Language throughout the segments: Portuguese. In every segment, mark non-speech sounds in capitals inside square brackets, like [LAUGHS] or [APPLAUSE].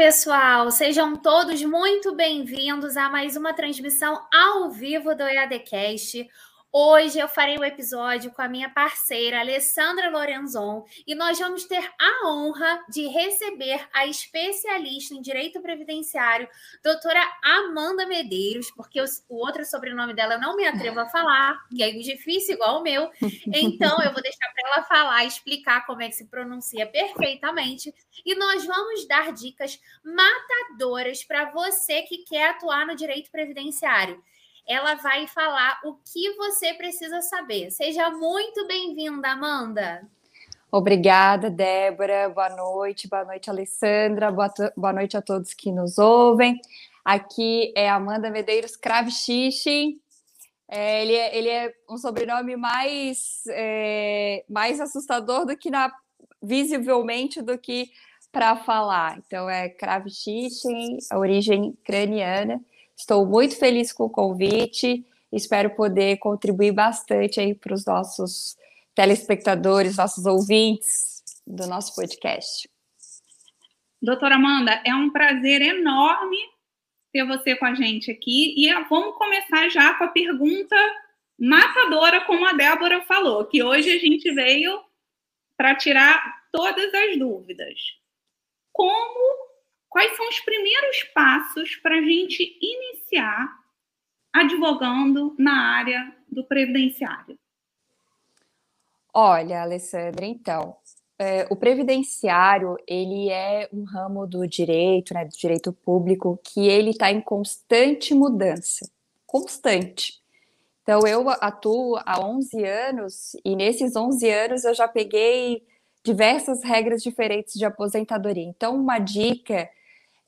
pessoal! Sejam todos muito bem-vindos a mais uma transmissão ao vivo do EADcast. Hoje eu farei um episódio com a minha parceira Alessandra Lorenzon e nós vamos ter a honra de receber a especialista em direito previdenciário, doutora Amanda Medeiros, porque o outro sobrenome dela eu não me atrevo a falar, que [LAUGHS] é difícil igual o meu. Então eu vou deixar para ela falar, explicar como é que se pronuncia perfeitamente e nós vamos dar dicas matadoras para você que quer atuar no direito previdenciário ela vai falar o que você precisa saber. Seja muito bem-vinda, Amanda. Obrigada, Débora. Boa noite, boa noite, Alessandra. Boa, boa noite a todos que nos ouvem. Aqui é Amanda Medeiros Kravchichi. É, ele, é, ele é um sobrenome mais, é, mais assustador do que na, visivelmente do que para falar. Então é Kravchichi, a origem craniana. Estou muito feliz com o convite, espero poder contribuir bastante aí para os nossos telespectadores, nossos ouvintes do nosso podcast. Doutora Amanda, é um prazer enorme ter você com a gente aqui e vamos começar já com a pergunta matadora, como a Débora falou, que hoje a gente veio para tirar todas as dúvidas. Como quais são os primeiros passos para a gente iniciar advogando na área do previdenciário? Olha, Alessandra, então, é, o previdenciário ele é um ramo do direito, né, do direito público, que ele está em constante mudança, constante. Então, eu atuo há 11 anos e nesses 11 anos eu já peguei diversas regras diferentes de aposentadoria. Então, uma dica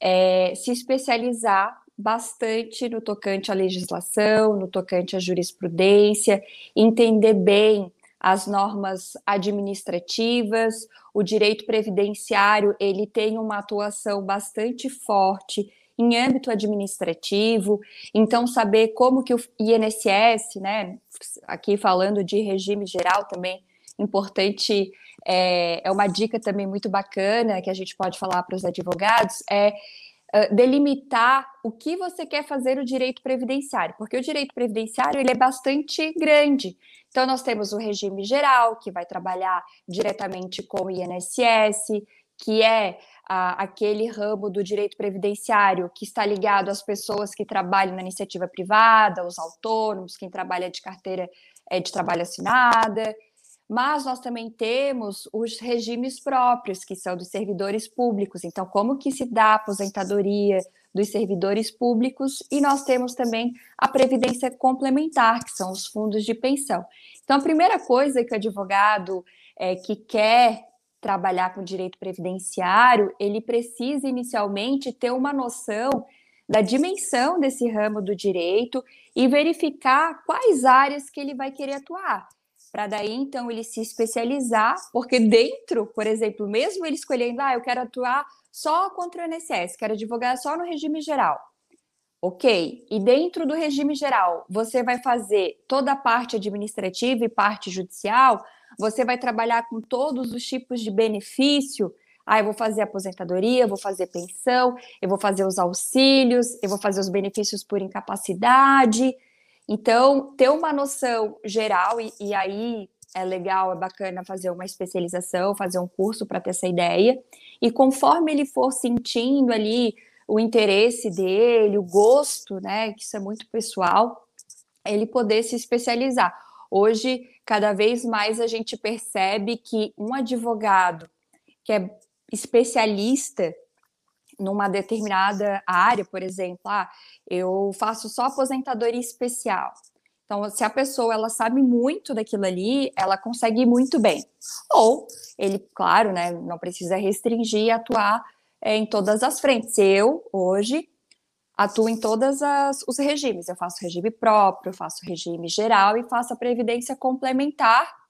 é, se especializar bastante no tocante à legislação, no tocante à jurisprudência, entender bem as normas administrativas, o direito previdenciário, ele tem uma atuação bastante forte em âmbito administrativo, então saber como que o INSS, né, aqui falando de regime geral também, importante é, é uma dica também muito bacana que a gente pode falar para os advogados, é uh, delimitar o que você quer fazer no direito previdenciário, porque o direito previdenciário ele é bastante grande. Então, nós temos o regime geral, que vai trabalhar diretamente com o INSS, que é aquele ramo do direito previdenciário que está ligado às pessoas que trabalham na iniciativa privada, os autônomos, quem trabalha de carteira é, de trabalho assinada. Mas nós também temos os regimes próprios, que são dos servidores públicos. Então, como que se dá a aposentadoria dos servidores públicos? E nós temos também a previdência complementar, que são os fundos de pensão. Então, a primeira coisa que o advogado é, que quer trabalhar com direito previdenciário, ele precisa inicialmente ter uma noção da dimensão desse ramo do direito e verificar quais áreas que ele vai querer atuar para daí então ele se especializar, porque dentro, por exemplo, mesmo ele escolhendo, ah, eu quero atuar só contra o INSS, quero advogar só no regime geral. Ok, e dentro do regime geral, você vai fazer toda a parte administrativa e parte judicial, você vai trabalhar com todos os tipos de benefício. Ah, eu vou fazer aposentadoria, eu vou fazer pensão, eu vou fazer os auxílios, eu vou fazer os benefícios por incapacidade. Então, ter uma noção geral, e, e aí é legal, é bacana fazer uma especialização, fazer um curso para ter essa ideia. E conforme ele for sentindo ali o interesse dele, o gosto, né, que isso é muito pessoal, ele poder se especializar. Hoje, cada vez mais a gente percebe que um advogado que é especialista numa determinada área, por exemplo, ah, eu faço só aposentadoria especial. Então, se a pessoa ela sabe muito daquilo ali, ela consegue ir muito bem. Ou ele, claro, né, não precisa restringir e atuar é, em todas as frentes. Eu, hoje, atuo em todos os regimes. Eu faço regime próprio, faço regime geral e faço a previdência complementar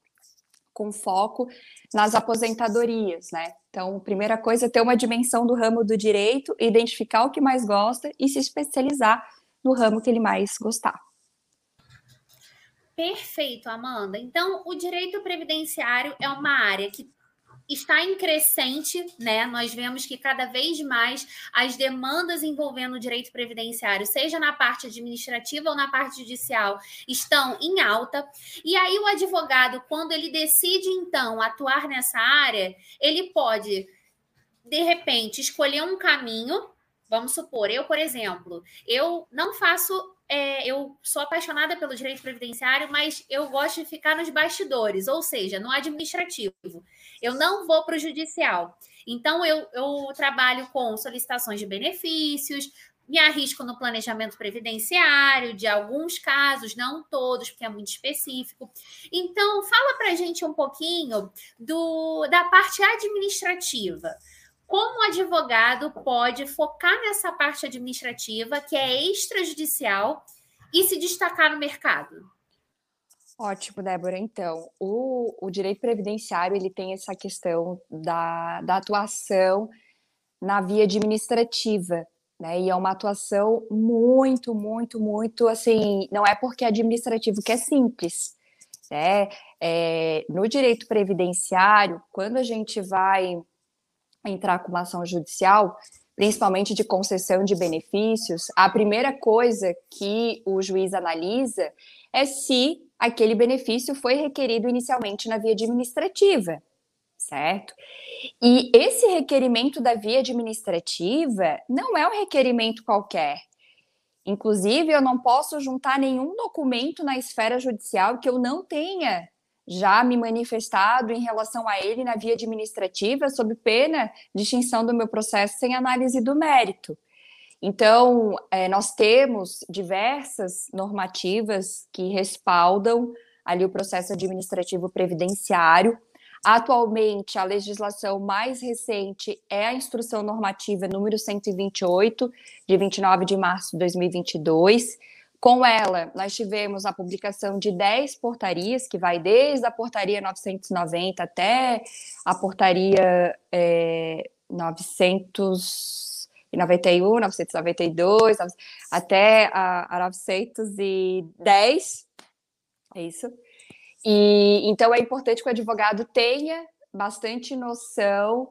com foco nas aposentadorias, né? Então, primeira coisa é ter uma dimensão do ramo do direito, identificar o que mais gosta e se especializar no ramo que ele mais gostar. Perfeito, Amanda. Então, o direito previdenciário é uma área que está em crescente, né? Nós vemos que cada vez mais as demandas envolvendo o direito previdenciário, seja na parte administrativa ou na parte judicial, estão em alta. E aí o advogado, quando ele decide então atuar nessa área, ele pode de repente escolher um caminho Vamos supor, eu, por exemplo, eu não faço é, eu sou apaixonada pelo direito previdenciário, mas eu gosto de ficar nos bastidores, ou seja, no administrativo. Eu não vou para o judicial. Então, eu, eu trabalho com solicitações de benefícios, me arrisco no planejamento previdenciário, de alguns casos, não todos, porque é muito específico. Então, fala para a gente um pouquinho do, da parte administrativa como o advogado pode focar nessa parte administrativa, que é extrajudicial, e se destacar no mercado? Ótimo, Débora. Então, o, o direito previdenciário ele tem essa questão da, da atuação na via administrativa, né? E é uma atuação muito, muito, muito assim, não é porque é administrativo que é simples. Né? É, no direito previdenciário, quando a gente vai entrar com uma ação judicial, principalmente de concessão de benefícios, a primeira coisa que o juiz analisa é se aquele benefício foi requerido inicialmente na via administrativa, certo? E esse requerimento da via administrativa não é um requerimento qualquer. Inclusive, eu não posso juntar nenhum documento na esfera judicial que eu não tenha já me manifestado em relação a ele na via administrativa, sob pena de extinção do meu processo sem análise do mérito. Então, é, nós temos diversas normativas que respaldam ali o processo administrativo previdenciário. Atualmente, a legislação mais recente é a Instrução Normativa número 128, de 29 de março de 2022, com ela, nós tivemos a publicação de 10 portarias, que vai desde a portaria 990 até a portaria é, 991, 992, até a, a 910. É isso. E então é importante que o advogado tenha bastante noção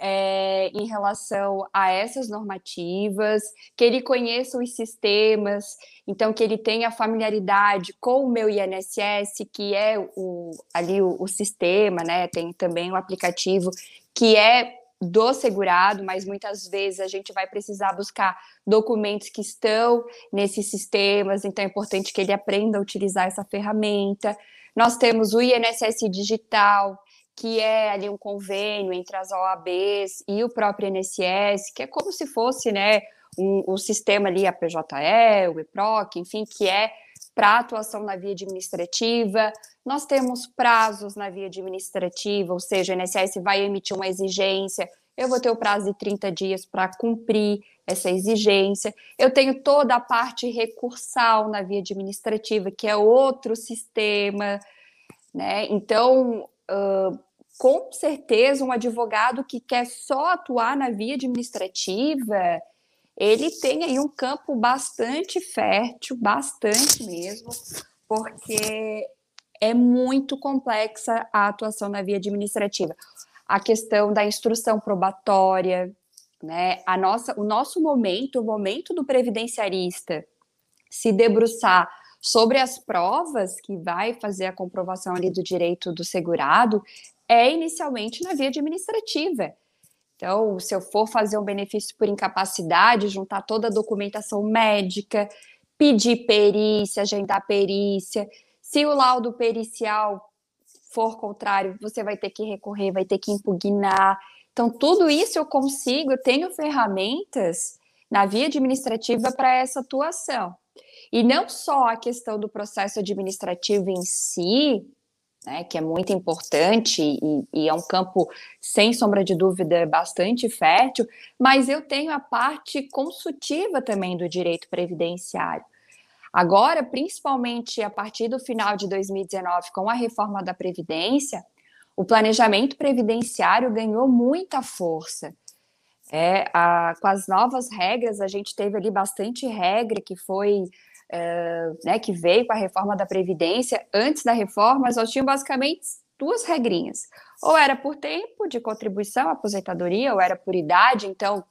é, em relação a essas normativas, que ele conheça os sistemas, então que ele tenha familiaridade com o meu INSS, que é o, ali o, o sistema, né? Tem também o aplicativo que é do segurado, mas muitas vezes a gente vai precisar buscar documentos que estão nesses sistemas, então é importante que ele aprenda a utilizar essa ferramenta. Nós temos o INSS digital, que é ali um convênio entre as OABs e o próprio INSS, que é como se fosse, né, um, um sistema ali, a PJE, o EPROC, enfim, que é para atuação na via administrativa. Nós temos prazos na via administrativa, ou seja, o INSS vai emitir uma exigência, eu vou ter o prazo de 30 dias para cumprir essa exigência. Eu tenho toda a parte recursal na via administrativa, que é outro sistema, né? Então, uh, com certeza, um advogado que quer só atuar na via administrativa, ele tem aí um campo bastante fértil, bastante mesmo, porque é muito complexa a atuação na via administrativa. A questão da instrução probatória, né? A nossa, o nosso momento, o momento do previdenciarista se debruçar sobre as provas que vai fazer a comprovação ali do direito do segurado é inicialmente na via administrativa. Então, se eu for fazer um benefício por incapacidade, juntar toda a documentação médica, pedir perícia, agendar perícia. Se o laudo pericial for contrário, você vai ter que recorrer, vai ter que impugnar. Então, tudo isso eu consigo, eu tenho ferramentas na via administrativa para essa atuação. E não só a questão do processo administrativo em si, né, que é muito importante e, e, é um campo, sem sombra de dúvida, bastante fértil, mas eu tenho a parte consultiva também do direito previdenciário. Agora, principalmente a partir do final de 2019, com a reforma da Previdência, o planejamento previdenciário ganhou muita força. É, a, com as novas regras, a gente teve ali bastante regra que foi uh, né, que veio com a reforma da Previdência, antes da reforma, nós tínhamos basicamente duas regrinhas. Ou era por tempo de contribuição, aposentadoria, ou era por idade, então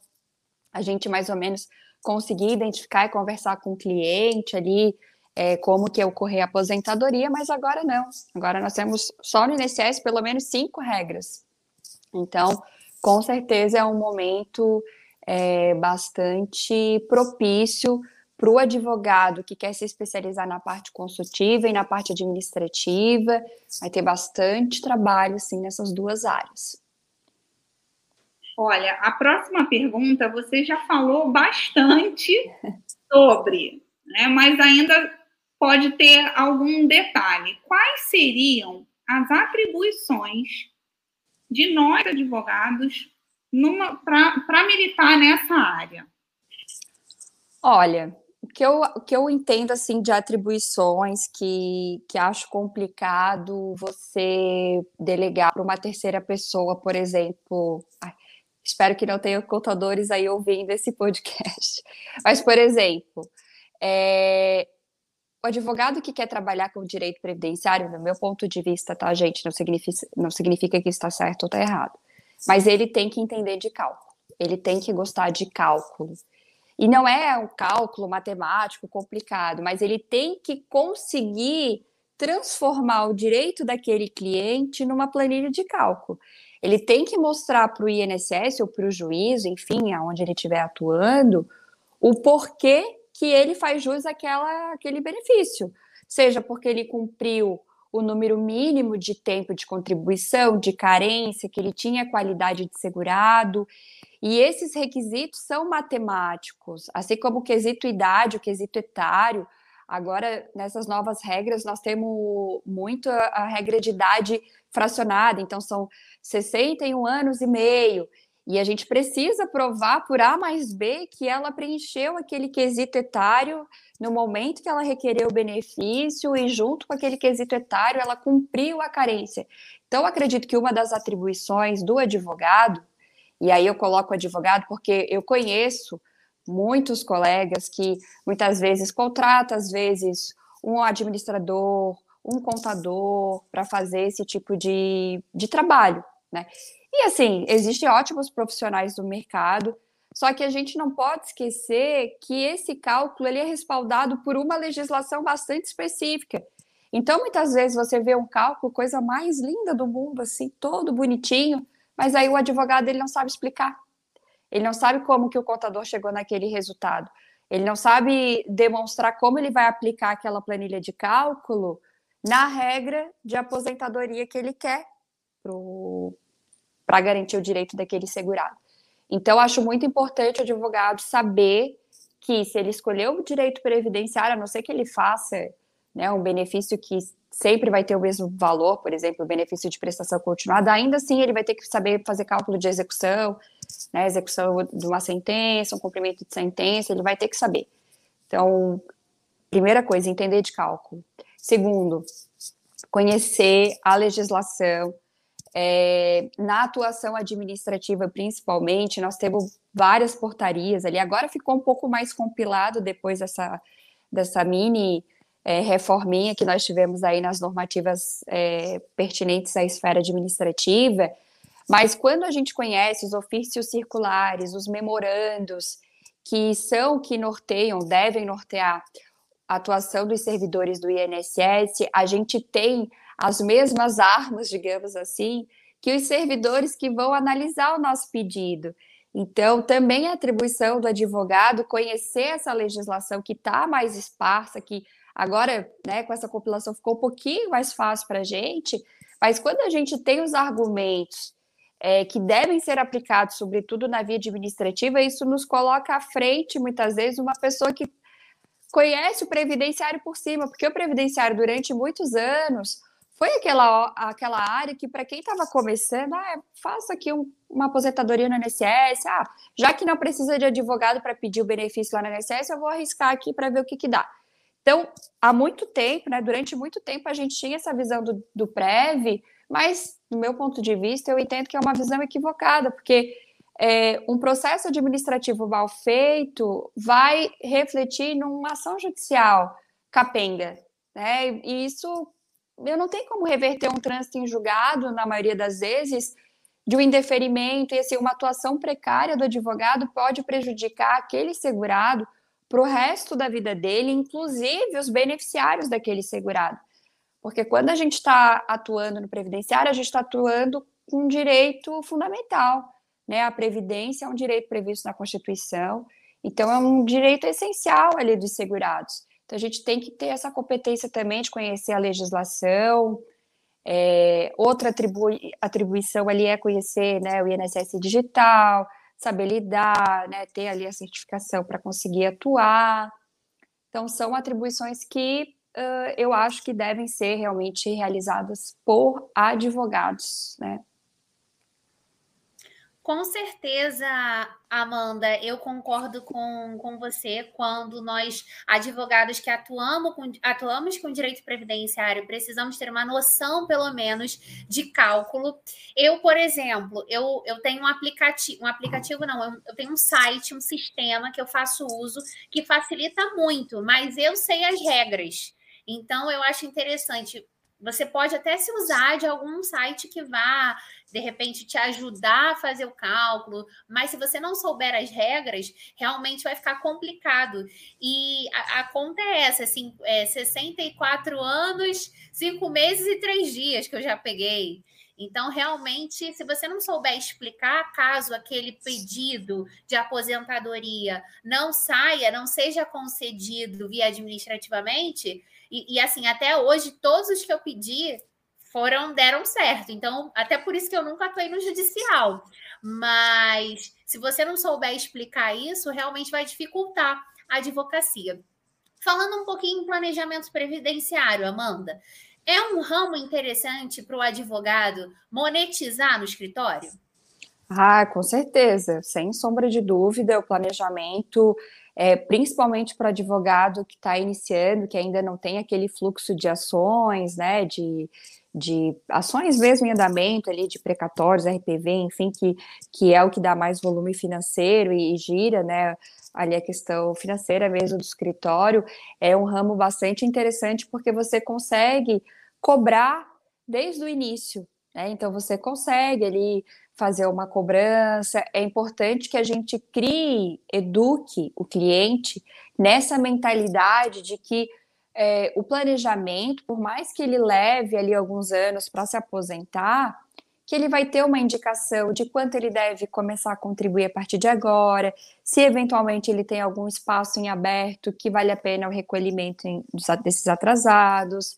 a gente mais ou menos conseguia identificar e conversar com o cliente ali é, como que ocorrer a aposentadoria, mas agora não. Agora nós temos só no INSS pelo menos cinco regras. Então, com certeza é um momento é, bastante propício para o advogado que quer se especializar na parte consultiva e na parte administrativa, vai ter bastante trabalho, sim, nessas duas áreas. Olha, a próxima pergunta você já falou bastante [LAUGHS] sobre, né, mas ainda pode ter algum detalhe. Quais seriam as atribuições de nós, advogados, para militar nessa área? Olha, que eu, que eu entendo assim de atribuições que, que acho complicado você delegar para uma terceira pessoa, por exemplo. Ai, espero que não tenha contadores aí ouvindo esse podcast. [LAUGHS] Mas, por exemplo, é, o advogado que quer trabalhar com direito previdenciário, no meu ponto de vista, tá, gente, não significa, não significa que está certo ou está errado. Mas ele tem que entender de cálculo. Ele tem que gostar de cálculo. E não é um cálculo matemático complicado, mas ele tem que conseguir transformar o direito daquele cliente numa planilha de cálculo. Ele tem que mostrar para o INSS ou para o juiz, enfim, aonde ele estiver atuando, o porquê que ele faz jus àquela, àquele benefício. Seja porque ele cumpriu o número mínimo de tempo de contribuição, de carência, que ele tinha qualidade de segurado, e esses requisitos são matemáticos, assim como o quesito idade, o quesito etário. Agora, nessas novas regras, nós temos muito a, regra de idade fracionada, então são 61 anos e meio. E a gente precisa provar por A mais B que ela preencheu aquele quesito etário no momento que ela requereu o benefício e, junto com aquele quesito etário, ela cumpriu a carência. Então, acredito que uma das atribuições do advogado e aí eu coloco advogado porque eu conheço muitos colegas que muitas vezes contratam, às vezes, um administrador, um contador para fazer esse tipo de, de trabalho, né? E assim, existem ótimos profissionais do mercado, só que a gente não pode esquecer que esse cálculo ele é respaldado por uma legislação bastante específica. Então, muitas vezes você vê um cálculo, coisa mais linda do mundo, assim, todo bonitinho, mas aí o advogado ele não sabe explicar. Ele não sabe como que o contador chegou naquele resultado. Ele não sabe demonstrar como ele vai aplicar aquela planilha de cálculo na regra de aposentadoria que ele quer para garantir o direito daquele segurado. Então, acho muito importante o advogado saber que se ele escolheu o direito previdenciário, a não ser que ele faça né, um benefício que sempre vai ter o mesmo valor, por exemplo, o benefício de prestação continuada, ainda assim ele vai ter que saber fazer cálculo de execução, né, execução de uma sentença, um cumprimento de sentença, ele vai ter que saber. Então, primeira coisa, entender de cálculo. Segundo, conhecer a legislação. É, na atuação administrativa, principalmente, nós temos várias portarias ali. Agora ficou um pouco mais compilado depois dessa, dessa mini é, reforminha que nós tivemos aí nas normativas é, pertinentes à esfera administrativa, mas quando a gente conhece os ofícios circulares, os memorandos, que são que norteiam, devem nortear a atuação dos servidores do INSS, a gente tem as mesmas armas, digamos assim, que os servidores que vão analisar o nosso pedido. Então, também é atribuição do advogado conhecer essa legislação que está mais esparsa, que Agora, né, com essa compilação ficou um pouquinho mais fácil para a gente, mas quando a gente tem os argumentos é, que devem ser aplicados, sobretudo na via administrativa, isso nos coloca à frente, muitas vezes, uma pessoa que conhece o previdenciário por cima, porque o previdenciário, durante muitos anos, foi aquela, aquela área que, para quem estava começando, ah, faça aqui um, uma aposentadoria no INSS, ah, já que não precisa de advogado para pedir o benefício lá no INSS, eu vou arriscar aqui para ver o que, que dá. Então, há muito tempo, né, durante muito tempo, a gente tinha essa visão do, do PREV, mas, do meu ponto de vista, eu entendo que é uma visão equivocada, porque é, um processo administrativo mal feito vai refletir numa ação judicial capenga, né? E isso eu não tenho como reverter um trânsito em julgado, na maioria das vezes, de um indeferimento e assim, uma atuação precária do advogado pode prejudicar aquele segurado para o resto da vida dele, inclusive os beneficiários daquele segurado. Porque quando a gente está atuando no previdenciário, a gente está atuando com um direito fundamental. Né? A previdência é um direito previsto na Constituição, então é um direito essencial ali dos segurados. Então a gente tem que ter essa competência também de conhecer a legislação. É, outra atribui, atribuição ali é conhecer né, o INSS digital, saber lidar, né, ter ali a certificação para conseguir atuar. Então, são atribuições que uh, eu acho que devem ser realmente realizadas por advogados, né? Com certeza, Amanda, eu concordo com, com você quando nós, advogados que atuamos com, atuamos com direito previdenciário, precisamos ter uma noção, pelo menos, de cálculo. Eu, por exemplo, eu, eu tenho um aplicativo, um aplicativo não, eu, eu tenho um site, um sistema que eu faço uso que facilita muito, mas eu sei as regras. Então, eu acho interessante. Você pode até se usar de algum site que vá, de repente, te ajudar a fazer o cálculo, mas se você não souber as regras, realmente vai ficar complicado. E a, a conta é essa: assim, é 64 anos, 5 meses e 3 dias que eu já peguei. Então, realmente, se você não souber explicar, caso aquele pedido de aposentadoria não saia, não seja concedido via administrativamente, e, e, assim, até hoje, todos os que eu pedi foram, deram certo. Então, até por isso que eu nunca atuei no judicial. Mas se você não souber explicar isso, realmente vai dificultar a advocacia. Falando um pouquinho em planejamento previdenciário, Amanda, é um ramo interessante para o advogado monetizar no escritório? Ah, com certeza, sem sombra de dúvida, o planejamento é, principalmente para advogado que está iniciando, que ainda não tem aquele fluxo de ações, né, de, de ações mesmo em andamento ali, de precatórios, RPV, enfim, que, que é o que dá mais volume financeiro e, e gira, né, ali a questão financeira mesmo do escritório, é um ramo bastante interessante porque você consegue cobrar desde o início, né, então você consegue ali fazer uma cobrança. É importante que a gente crie, eduque o cliente nessa mentalidade de que é, o planejamento, por mais que ele leve ali alguns anos para se aposentar, que ele vai ter uma indicação de quanto ele deve começar a contribuir a partir de agora, se eventualmente ele tem algum espaço em aberto que vale a pena o recolhimento desses atrasados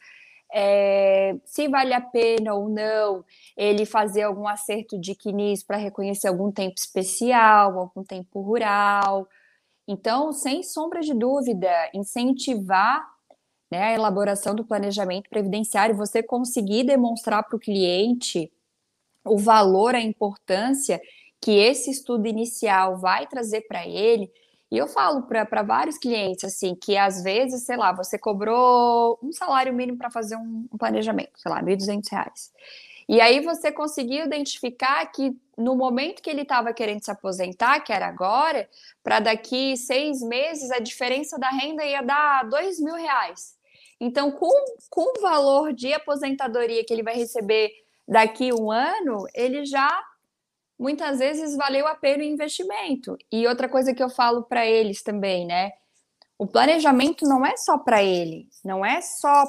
é, se vale a pena ou não ele fazer algum acerto de quinis para reconhecer algum tempo especial, algum tempo rural. Então, sem sombra de dúvida, incentivar né, a elaboração do planejamento previdenciário, você conseguir demonstrar para o cliente o valor, a importância que esse estudo inicial vai trazer para ele, e eu falo para vários clientes, assim, que às vezes, sei lá, você cobrou um salário mínimo para fazer um, um, planejamento, sei lá, R$ 1.200. E aí você conseguiu identificar que no momento que ele estava querendo se aposentar, que era agora, para daqui seis meses, a diferença da renda ia dar dois mil reais. Então, com, com o valor de aposentadoria que ele vai receber daqui um ano, ele já muitas vezes valeu a pena o investimento. E outra coisa que eu falo para eles também, né? O planejamento não é só para ele, não é só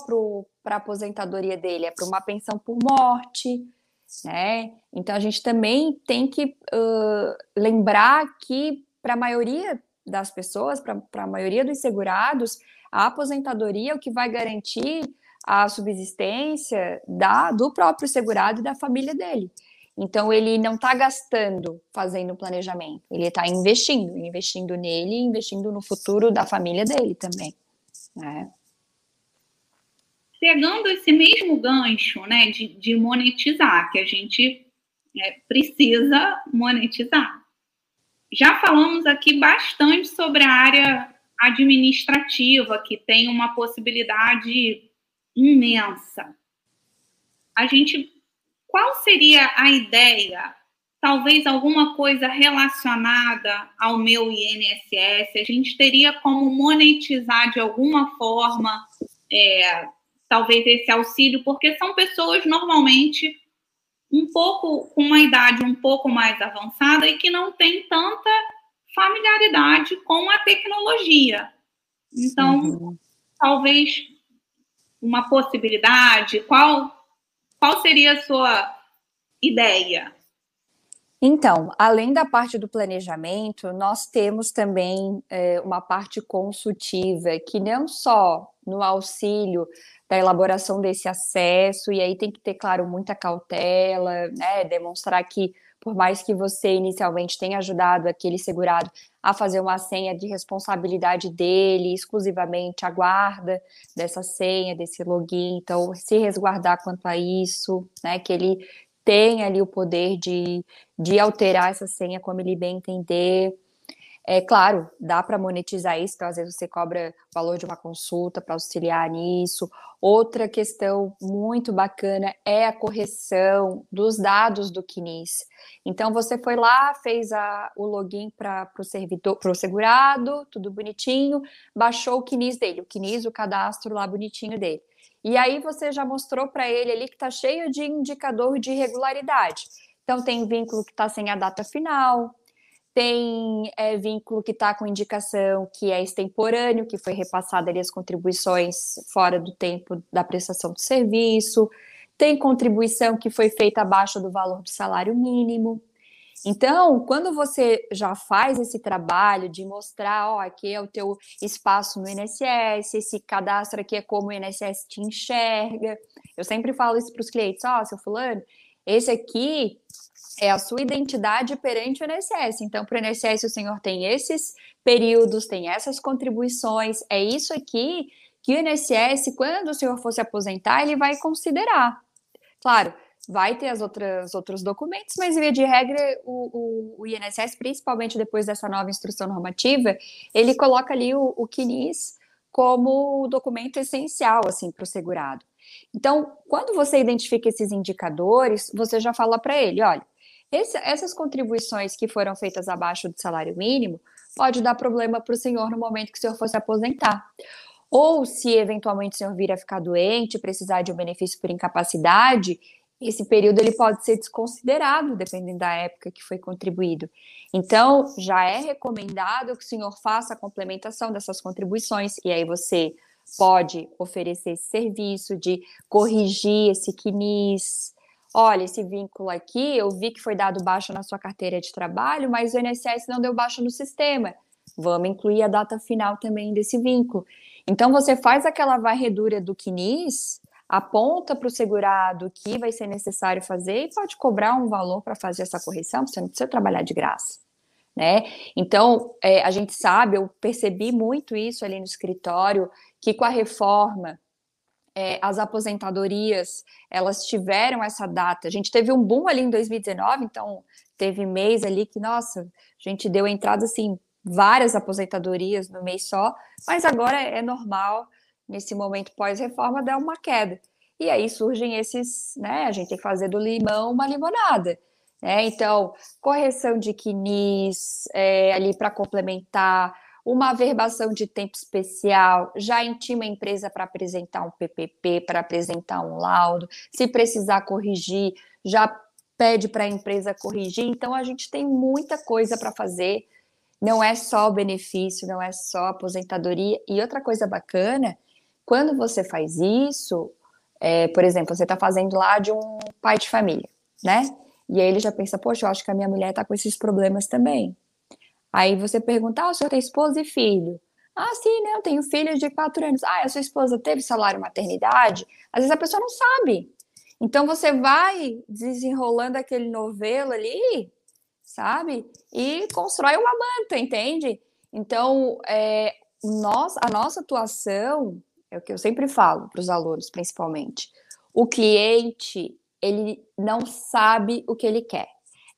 para a aposentadoria dele, é para uma pensão por morte, né? Então a gente também tem que uh, lembrar que para a maioria das pessoas, para a maioria dos segurados, a aposentadoria é o que vai garantir a subsistência da, do próprio segurado e da família dele. Então, ele não está gastando fazendo planejamento, ele está investindo, investindo nele investindo no futuro da família dele também. Né? Pegando esse mesmo gancho né, de, de monetizar, que a gente é, precisa monetizar. Já falamos aqui bastante sobre a área administrativa, que tem uma possibilidade imensa. A gente qual seria a ideia? Talvez alguma coisa relacionada ao meu INSS. A gente teria como monetizar de alguma forma é, talvez esse auxílio, porque são pessoas normalmente um pouco com uma idade um pouco mais avançada e que não tem tanta familiaridade com a tecnologia. Então, uhum. talvez uma possibilidade, qual qual seria a sua ideia? Então, além da parte do planejamento, nós temos também é, uma parte consultiva, que não só no auxílio da elaboração desse acesso, e aí tem que ter, claro, muita cautela, né? Demonstrar que, por mais que você inicialmente tenha ajudado aquele segurado a fazer uma senha de responsabilidade dele, exclusivamente a guarda dessa senha, desse login, então se resguardar quanto a isso, né? Que ele tem ali o poder de, de alterar essa senha como ele bem entender. É claro, dá para monetizar isso, então às vezes você cobra o valor de uma consulta para auxiliar nisso. Outra questão muito bacana é a correção dos dados do CNIS. Então você foi lá, fez a, o login para o servidor, para o segurado, tudo bonitinho, baixou o CNIS dele, o CNIS, o cadastro lá bonitinho dele. E aí você já mostrou para ele ali que está cheio de indicador de irregularidade. Então tem vínculo que está sem a data final, tem é, vínculo que está com indicação que é extemporâneo, que foi repassada ali as contribuições fora do tempo da prestação do serviço, tem contribuição que foi feita abaixo do valor do salário mínimo. Então, quando você já faz esse trabalho de mostrar, ó, aqui é o teu espaço no INSS, esse cadastro aqui é como o INSS te enxerga. Eu sempre falo isso para os clientes, ó, seu fulano, esse aqui é a sua identidade perante o INSS. Então, para o INSS, o senhor tem esses períodos, tem essas contribuições, é isso aqui que o INSS, quando o senhor for se aposentar, ele vai considerar. Claro, vai ter as outras outros documentos, mas via de regra o, o, o, INSS, principalmente depois dessa nova instrução normativa, ele coloca ali o, o CNIS como documento essencial assim para o segurado. Então, quando você identifica esses indicadores, você já fala para ele, olha, esse, essas contribuições que foram feitas abaixo do salário mínimo pode dar problema para o senhor no momento que o senhor fosse aposentar. Ou se eventualmente o senhor vir a ficar doente, precisar de um benefício por incapacidade, esse período ele pode ser desconsiderado, dependendo da época que foi contribuído. Então, já é recomendado que o senhor faça a complementação dessas contribuições, e aí você pode oferecer esse serviço de corrigir esse CNIS. Olha, esse vínculo aqui, eu vi que foi dado baixo na sua carteira de trabalho, mas o INSS não deu baixo no sistema. Vamos incluir a data final também desse vínculo. Então, você faz aquela varredura do CNIS aponta para o segurado o que vai ser necessário fazer e pode cobrar um valor para fazer essa correção, você não precisa trabalhar de graça. Né? Então, é, a gente sabe, eu percebi muito isso ali no escritório, que com a reforma, é, as aposentadorias, elas tiveram essa data. A gente teve um boom ali em 2019, então teve mês ali que, nossa, a gente deu entrada, assim, várias aposentadorias no mês só, mas agora é normal, nesse momento pós-reforma, dá uma queda. E aí surgem esses, né? A gente tem que fazer do limão uma limonada. Né? Então, correção de quinis é, ali para complementar, uma averbação de tempo especial, já intima a empresa para apresentar um PPP, para apresentar um laudo, se precisar corrigir, já pede para a empresa corrigir. Então, a gente tem muita coisa para fazer, não é só o benefício, não é só a aposentadoria. E outra coisa bacana quando você faz isso, é, por exemplo, você está fazendo lá de um pai de família, né? E aí ele já pensa, poxa, eu acho que a minha mulher está com esses problemas também. Aí você pergunta, ah, o senhor tem esposa e filho? Ah, sim, né? Eu tenho filhos de quatro anos. Ah, a sua esposa teve salário maternidade? Às vezes a pessoa não sabe. Então você vai desenrolando aquele novelo ali, sabe? E constrói uma manta, entende? Então, é, nós, a nossa atuação é o que eu sempre falo para os alunos, principalmente. O cliente, ele não sabe o que ele quer.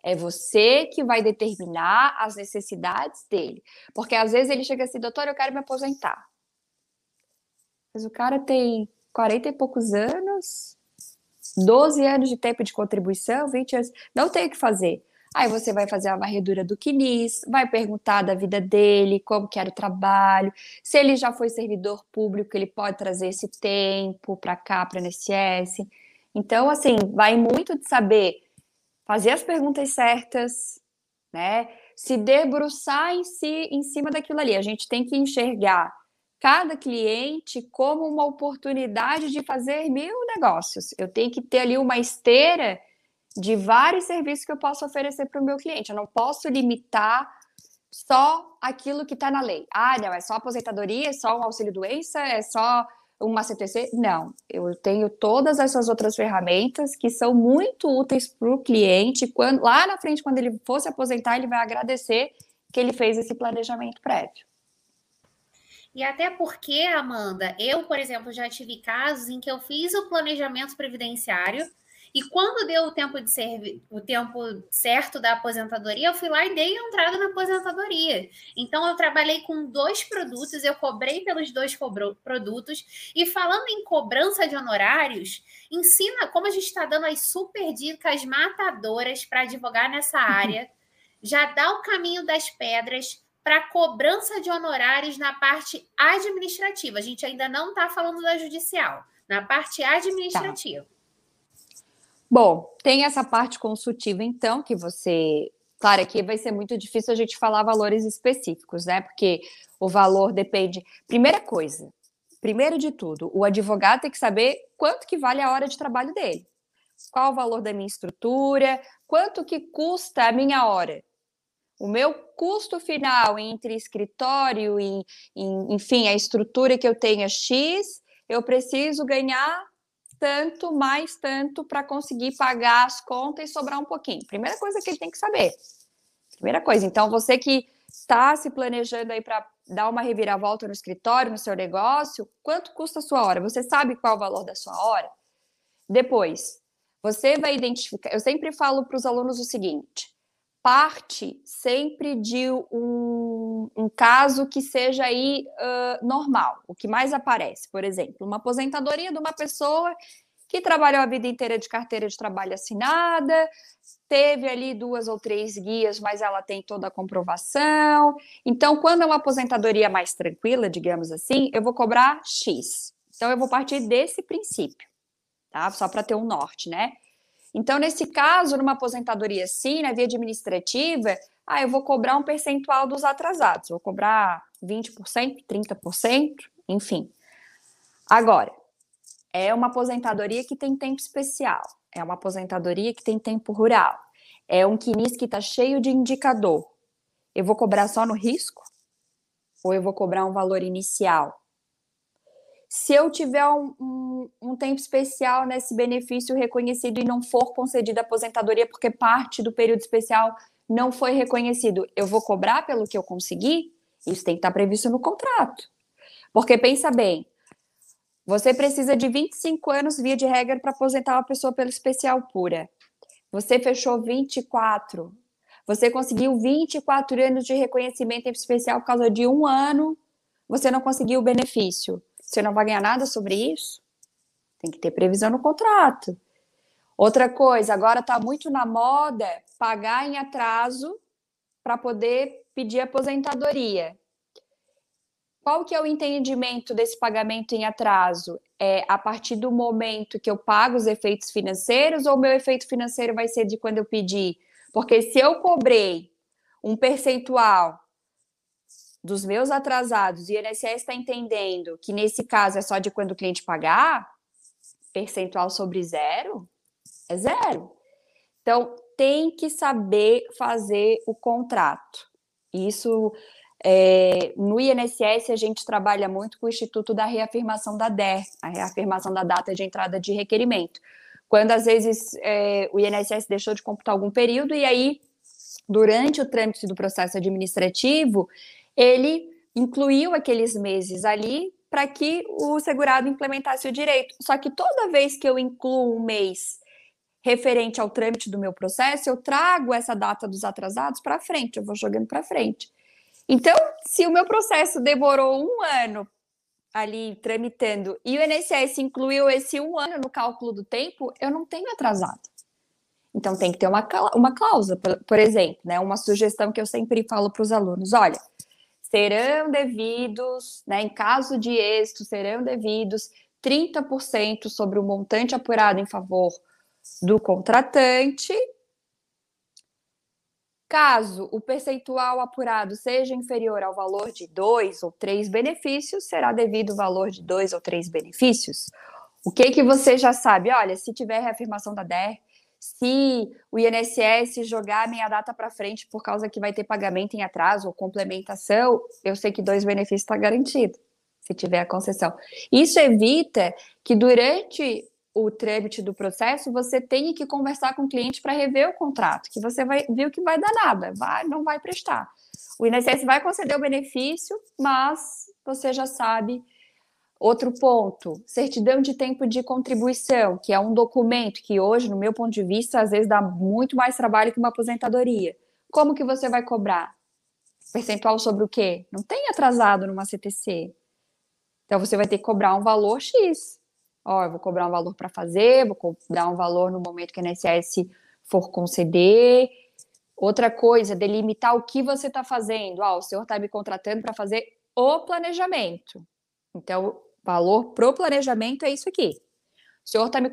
É você que vai determinar as necessidades dele. Porque às vezes ele chega assim, doutor, eu quero me aposentar. Mas o cara tem 40 e poucos anos, 12 anos de tempo de contribuição, 20 anos, não tem o que fazer. Aí você vai fazer a varredura do quinis, vai perguntar da vida dele, como que era o trabalho, se ele já foi servidor público, ele pode trazer esse tempo para cá, para a NSS. Então, assim, vai muito de saber fazer as perguntas certas, né? Se debruçar em si, em cima daquilo ali. A gente tem que enxergar cada cliente como uma oportunidade de fazer mil negócios. Eu tenho que ter ali uma esteira de vários serviços que eu posso oferecer para o meu cliente. Eu não posso limitar só aquilo que está na lei. Ah, não, é só aposentadoria, é só um auxílio-doença, é só uma CTC. Não, eu tenho todas essas outras ferramentas que são muito úteis para o cliente. Quando, lá na frente, quando ele for se aposentar, ele vai agradecer que ele fez esse planejamento prévio. E até porque, Amanda, eu, por exemplo, já tive casos em que eu fiz o planejamento previdenciário e quando deu o tempo de ser o tempo certo da aposentadoria, eu fui lá e dei entrada na aposentadoria. Então eu trabalhei com dois produtos, eu cobrei pelos dois produtos e falando em cobrança de honorários, ensina como a gente está dando as super dicas matadoras para advogar nessa [LAUGHS] área. Já dá o caminho das pedras para cobrança de honorários na parte administrativa. A gente ainda não está falando da judicial, na parte administrativa. Tá. Bom, tem essa parte consultiva, então, que você. Claro, aqui vai ser muito difícil a gente falar valores específicos, né? Porque o valor depende. Primeira coisa, primeiro de tudo, o advogado tem que saber quanto que vale a hora de trabalho dele. Qual o valor da minha estrutura, quanto que custa a minha hora. O meu custo final entre escritório e, enfim, a estrutura que eu tenho é X, eu preciso ganhar tanto, mais tanto, para conseguir pagar as contas e sobrar um pouquinho. Primeira coisa que ele tem que saber. Primeira coisa. Então, você que está se planejando aí para dar uma reviravolta no escritório, no seu negócio, quanto custa a sua hora? Você sabe qual é o valor da sua hora? Depois, você vai identificar. Eu sempre falo para os alunos o seguinte: parte sempre de um, um caso que seja aí uh, normal, o que mais aparece, por exemplo, uma aposentadoria de uma pessoa que trabalhou a vida inteira de carteira de trabalho assinada, teve ali duas ou três guias, mas ela tem toda a comprovação. Então, quando é uma aposentadoria mais tranquila, digamos assim, eu vou cobrar X. Então, eu vou partir desse princípio, tá? Só para ter um norte, né? Então, nesse caso, numa aposentadoria assim, na via administrativa, ah, eu vou cobrar um percentual dos atrasados, vou cobrar 20%, 30%, enfim. Agora, é uma aposentadoria que tem tempo especial, é uma aposentadoria que tem tempo rural, é um quinis que está cheio de indicador. Eu vou cobrar só no risco? Ou eu vou cobrar um valor inicial? Se eu tiver um, um, um, tempo especial nesse benefício reconhecido e não for concedida aposentadoria porque parte do período especial não foi reconhecido, eu vou cobrar pelo que eu consegui? Isso tem que estar previsto no contrato. Porque pensa bem, você precisa de 25 anos, via de regra, para aposentar uma pessoa pelo especial pura. Você fechou 24. Você conseguiu 24 anos de reconhecimento especial por causa de um ano, você não conseguiu o benefício você não vai ganhar nada sobre isso? Tem que ter previsão no contrato. Outra coisa, agora está muito na moda pagar em atraso para poder pedir aposentadoria. Qual que é o entendimento desse pagamento em atraso? É a partir do momento que eu pago os efeitos financeiros ou meu efeito financeiro vai ser de quando eu pedir? Porque se eu cobrei um percentual dos meus atrasados e o INSS está entendendo que nesse caso é só de quando o cliente pagar, percentual sobre zero é zero. Então, tem que saber fazer o contrato. Isso, é, no INSS, a gente trabalha muito com o Instituto da Reafirmação da DER, a reafirmação da data de entrada de requerimento. Quando, às vezes, é, o INSS deixou de computar algum período, e aí, durante o trâmite do processo administrativo, ele incluiu aqueles meses ali para que o segurado implementasse o direito. Só que toda vez que eu incluo um mês referente ao trâmite do meu processo, eu trago essa data dos atrasados para frente, eu vou jogando para frente. Então, se o meu processo demorou um ano ali tramitando e o INSS incluiu esse um ano no cálculo do tempo, eu não tenho atrasado. Então tem que ter uma, uma cláusula, por, por exemplo, né? Uma sugestão que eu sempre falo para os alunos: olha, serão devidos, né, em caso de êxito, serão devidos 30% sobre o montante apurado em favor do contratante. Caso o percentual apurado seja inferior ao valor de dois ou três benefícios, será devido o valor de dois ou três benefícios. O que que você já sabe? Olha, se tiver reafirmação da DER, se o INSS jogar a minha data para frente por causa que vai ter pagamento em atraso ou complementação, eu sei que dois benefícios está garantido, se tiver a concessão. Isso evita que durante o trâmite do processo você tenha que conversar com o cliente para rever o contrato, que você vai ver que vai dar nada, vai, não vai prestar. O INSS vai conceder o benefício, mas você já sabe Outro ponto, certidão de tempo de contribuição, que é um documento que hoje, no meu ponto de vista, às vezes dá muito mais trabalho que uma aposentadoria. Como que você vai cobrar? Percentual sobre o quê? Não tem atrasado numa CTC. Então você vai ter que cobrar um valor X. Ó, eu vou cobrar um valor para fazer, vou cobrar um valor no momento que a INSS for conceder. Outra coisa, delimitar o que você está fazendo. Ó, o senhor está me contratando para fazer o planejamento. Então, Valor pro planejamento é isso aqui. O senhor está me,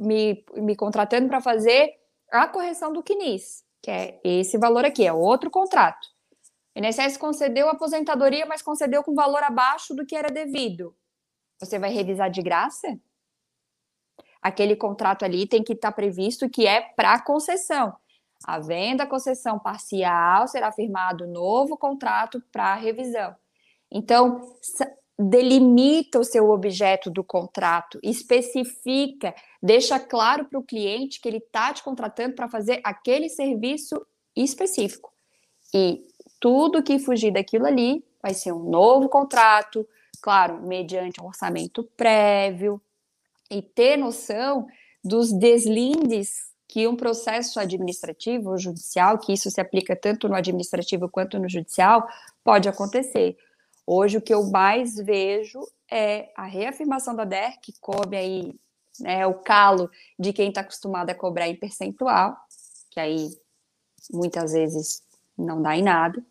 me, me contratando para fazer a correção do CNIS, que é esse valor aqui, é outro contrato. O INSS concedeu aposentadoria, mas concedeu com valor abaixo do que era devido. Você vai revisar de graça? Aquele contrato ali tem que estar tá previsto que é para concessão. Havendo a concessão parcial, será firmado novo contrato para revisão. Então, delimita o seu objeto do contrato, especifica, deixa claro para o cliente que ele está te contratando para fazer aquele serviço específico. E tudo que fugir daquilo ali vai ser um novo contrato, claro, mediante um orçamento prévio, e ter noção dos deslindes que um processo administrativo ou judicial, que isso se aplica tanto no administrativo quanto no judicial, pode acontecer. Hoje, o que eu mais vejo é a reafirmação da DER, que cobre aí né, o calo de quem está acostumado a cobrar em percentual, que aí muitas vezes não dá em nada.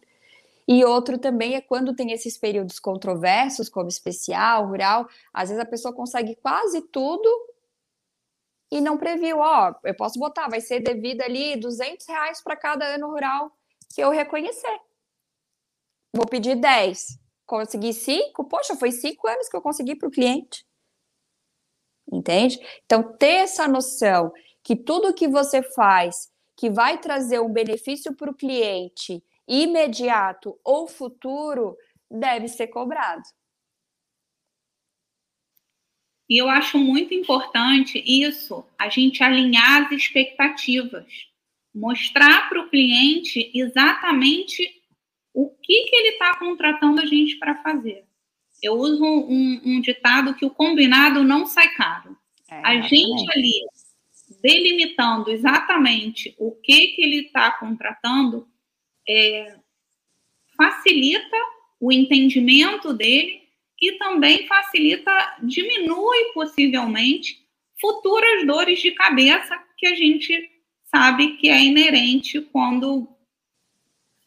E outro também é quando tem esses períodos controversos, como especial, rural, às vezes a pessoa consegue quase tudo e não previu, ó, eu posso botar, vai ser devido ali 200 reais para cada ano rural que eu reconhecer. Vou pedir 10 consegui cinco, poxa, foi cinco anos que eu consegui para o cliente. Entende? Então, ter essa noção que tudo que você faz que vai trazer um benefício para o cliente imediato ou futuro deve ser cobrado. E eu acho muito importante isso, a gente alinhar as expectativas, mostrar para o cliente exatamente o que, que ele está contratando a gente para fazer. Eu uso um, um, ditado que o combinado não sai caro. É, a gente ali delimitando exatamente o que, que ele está contratando é, facilita o entendimento dele e também facilita, diminui possivelmente futuras dores de cabeça que a gente sabe que é inerente quando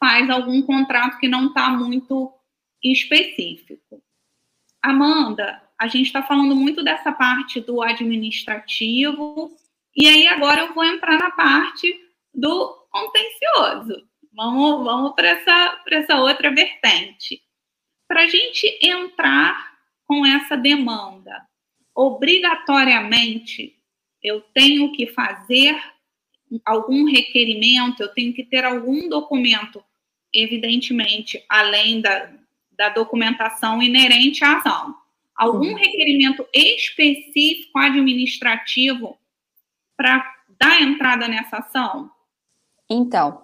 faz algum contrato que não está muito específico. Amanda, a gente está falando muito dessa parte do administrativo, e aí agora eu vou entrar na parte do contencioso. Vamos, vamos para essa, essa outra vertente. Para a gente entrar com essa demanda, obrigatoriamente eu tenho que fazer algum requerimento, eu tenho que ter algum documento evidentemente, além da, da documentação inerente à ação, algum uhum. requerimento específico administrativo para dar entrada nessa ação? Então,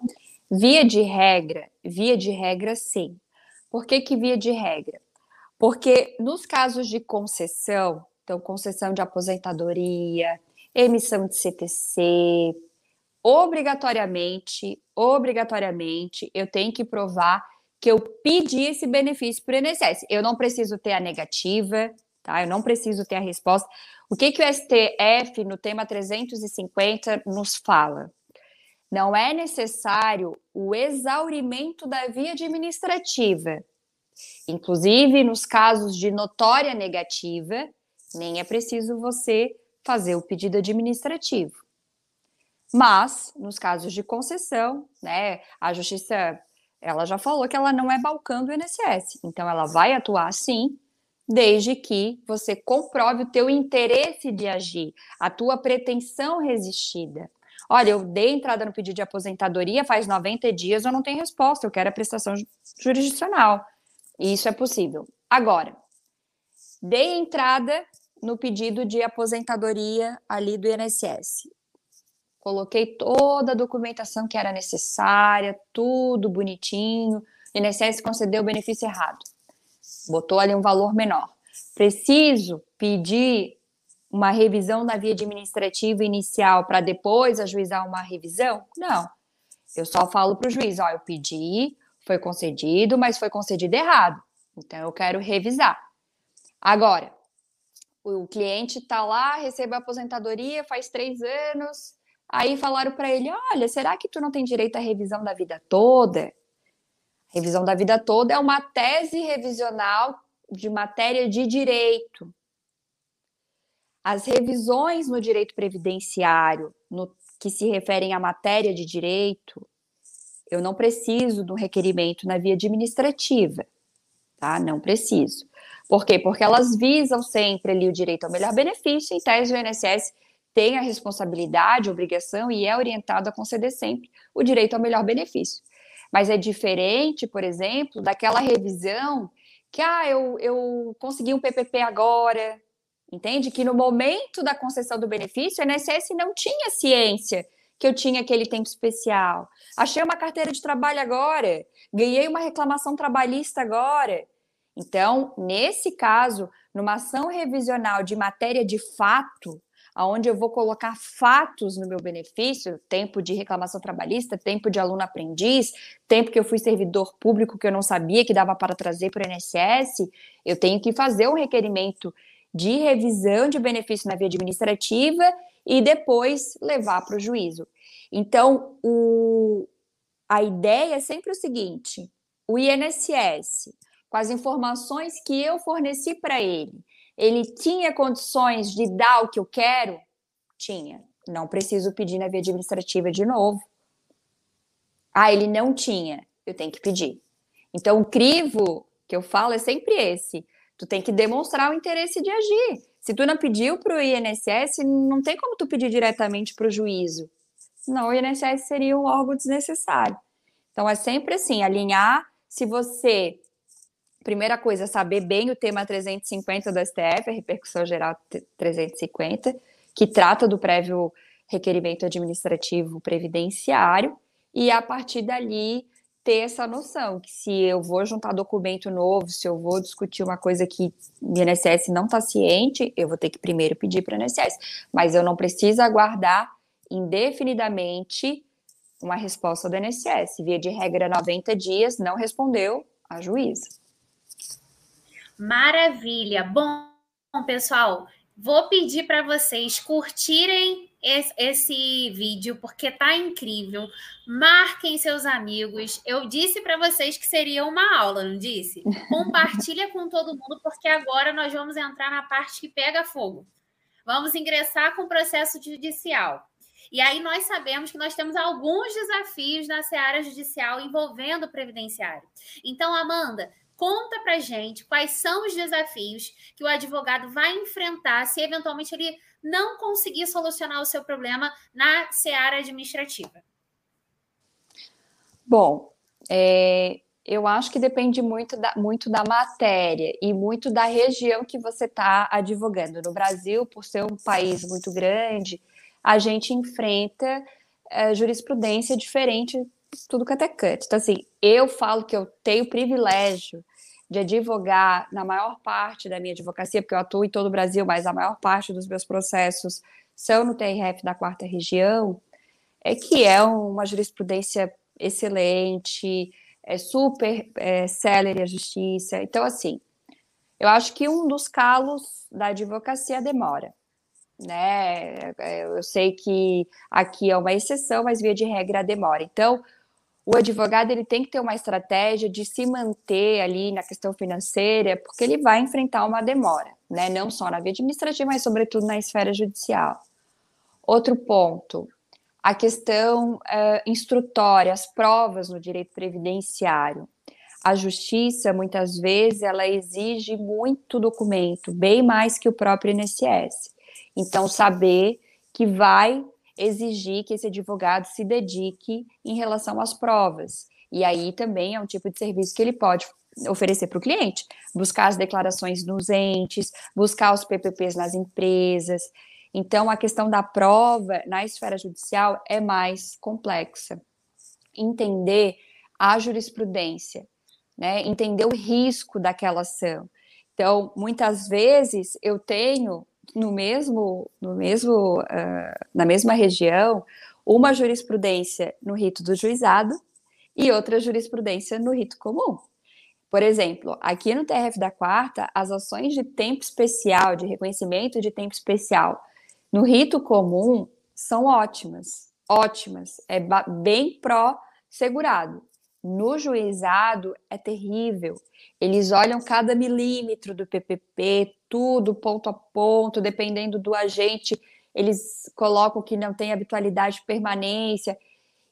via de regra, via de regra, sim. Por que, que via de regra? Porque nos casos de concessão, então concessão de aposentadoria, emissão de CTC, obrigatoriamente, obrigatoriamente, eu tenho que provar que eu pedi esse benefício para o INSS. Eu não preciso ter a negativa, tá? Eu não preciso ter a resposta. O que, que o STF, no tema 350, nos fala? Não é necessário o exaurimento da via administrativa. Inclusive, nos casos de notória negativa, nem é preciso você fazer o pedido administrativo. Mas, nos casos de concessão, né, a justiça ela já falou que ela não é balcão do INSS, então ela vai atuar sim, desde que você comprove o teu interesse de agir, a tua pretensão resistida. Olha, eu dei entrada no pedido de aposentadoria faz 90 dias, eu não tenho resposta, eu quero a prestação jurisdicional. Isso é possível. Agora, dei entrada no pedido de aposentadoria ali do INSS. Coloquei toda a documentação que era necessária, tudo bonitinho. O INSS concedeu o benefício errado. Botou ali um valor menor. Preciso pedir uma revisão da via administrativa inicial para depois ajuizar uma revisão? Não. Eu só falo para o juiz: ó, eu pedi, foi concedido, mas foi concedido errado. Então eu quero revisar. Agora, o cliente está lá, recebeu a aposentadoria faz três anos, aí falaram para ele: olha, será que tu não tem direito à revisão da vida toda? Revisão da vida toda é uma tese revisional de matéria de direito. As revisões no direito previdenciário, no que se referem à matéria de direito, eu não preciso do requerimento na via administrativa, tá? Não preciso. Por quê? Porque elas visam sempre ali o direito ao melhor benefício, em tese o INSS tem a responsabilidade, a obrigação e é orientado a conceder sempre o direito ao melhor benefício. Mas é diferente, por exemplo, daquela revisão que, ah, eu, eu consegui um PPP agora, entende? Que no momento da concessão do benefício, o INSS não tinha ciência que eu tinha aquele tempo especial. Achei uma carteira de trabalho agora, ganhei uma reclamação trabalhista agora. Então, nesse caso, numa ação revisional de matéria de fato, aonde eu vou colocar fatos no meu benefício, tempo de reclamação trabalhista, tempo de aluno aprendiz, tempo que eu fui servidor público que eu não sabia que dava para trazer para o INSS, eu tenho que fazer um requerimento de revisão de benefício na via administrativa e depois levar para o juízo. Então, o, a ideia é sempre o seguinte: o INSS com as informações que eu forneci para ele, ele tinha condições de dar o que eu quero? Tinha. Não preciso pedir na via administrativa de novo. Ah, ele não tinha. Eu tenho que pedir. Então, o crivo que eu falo é sempre esse. Tu tem que demonstrar o interesse de agir. Se tu não pediu para o INSS, não tem como tu pedir diretamente para o juízo. Não, o INSS seria um órgão desnecessário. Então, é sempre assim, alinhar se você primeira coisa, saber bem o tema 350 do STF, a repercussão geral 350, que trata do prévio requerimento administrativo previdenciário, e a partir dali ter essa noção que se eu vou juntar documento novo, se eu vou discutir uma coisa que o INSS não está ciente, eu vou ter que primeiro pedir para o INSS, mas eu não preciso aguardar indefinidamente uma resposta do INSS. Via de regra, 90 dias, não respondeu a juíza. Maravilha. Bom, pessoal, vou pedir para vocês curtirem esse, esse, vídeo porque tá incrível. Marquem seus amigos. Eu disse para vocês que seria uma aula, não disse? [LAUGHS] Compartilha com todo mundo porque agora nós vamos entrar na parte que pega fogo. Vamos ingressar com o processo judicial. E aí nós sabemos que nós temos alguns desafios na seara judicial envolvendo o previdenciário. Então, Amanda, Conta para gente quais são os desafios que o advogado vai enfrentar se eventualmente ele não conseguir solucionar o seu problema na seara administrativa. Bom, é, eu acho que depende muito da, muito da matéria e muito da região que você está advogando. No Brasil, por ser um país muito grande, a gente enfrenta é, jurisprudência diferente tudo que até canto. Então, assim, eu falo que eu tenho o privilégio de advogar na maior parte da minha advocacia, porque eu atuo em todo o Brasil, mas a maior parte dos meus processos são no TRF da quarta região, é que é uma jurisprudência excelente, é super é, célere a justiça. Então, assim, Eu acho que um dos calos da advocacia é demora. Né? É, eu sei que aqui é uma exceção, mas via de regra demora. Então, o advogado ele tem que ter uma estratégia de se manter ali na questão financeira, porque ele vai enfrentar uma demora, né? Não só na via administrativa, mas sobretudo na esfera judicial. Outro ponto, a questão uh, instrutória, as provas no direito previdenciário. A justiça, muitas vezes, ela exige muito documento, bem mais que o próprio INSS. Então, saber que vai exigir que esse advogado se dedique em relação às provas. E aí também é um tipo de serviço que ele pode oferecer para o cliente, buscar as declarações nos entes, buscar os PPPs nas empresas. Então, a questão da prova na esfera judicial é mais complexa. Entender a jurisprudência, né? entender o risco daquela ação. Então, muitas vezes eu tenho no mesmo, no mesmo, uh, na mesma região, uma jurisprudência no rito do juizado e outra jurisprudência no rito comum. Por exemplo, aqui no TRF da Quarta, as ações de tempo especial, de reconhecimento de tempo especial, no rito comum, são ótimas, ótimas, é bem pró-segurado. No juizado, é terrível. Eles olham cada milímetro do PPP, tudo ponto a ponto, dependendo do agente, eles colocam que não tem habitualidade de permanência.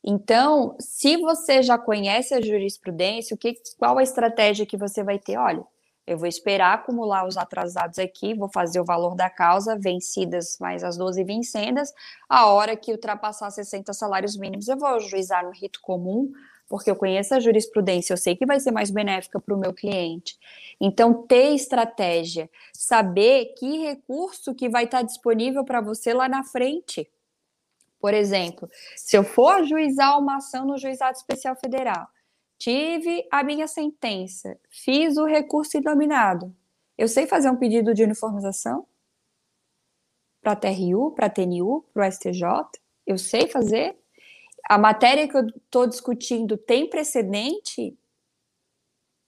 Então, se você já conhece a jurisprudência, o que, qual a estratégia que você vai ter? Olha, eu vou esperar acumular os atrasados aqui, vou fazer o valor da causa, vencidas mais as 12 vencendas. A hora que ultrapassar 60 salários mínimos, eu vou juizar no rito comum, porque eu conheço a jurisprudência, eu sei que vai ser mais benéfica para o meu cliente. Então, ter estratégia, saber que recurso que vai estar disponível para você lá na frente. Por exemplo, se eu for ajuizar uma ação no Juizado Especial Federal, tive a minha sentença, fiz o recurso inominado, eu sei fazer um pedido de uniformização para a TRU, para a TNU, para o STJ? Eu sei fazer? A matéria que eu estou discutindo tem precedente,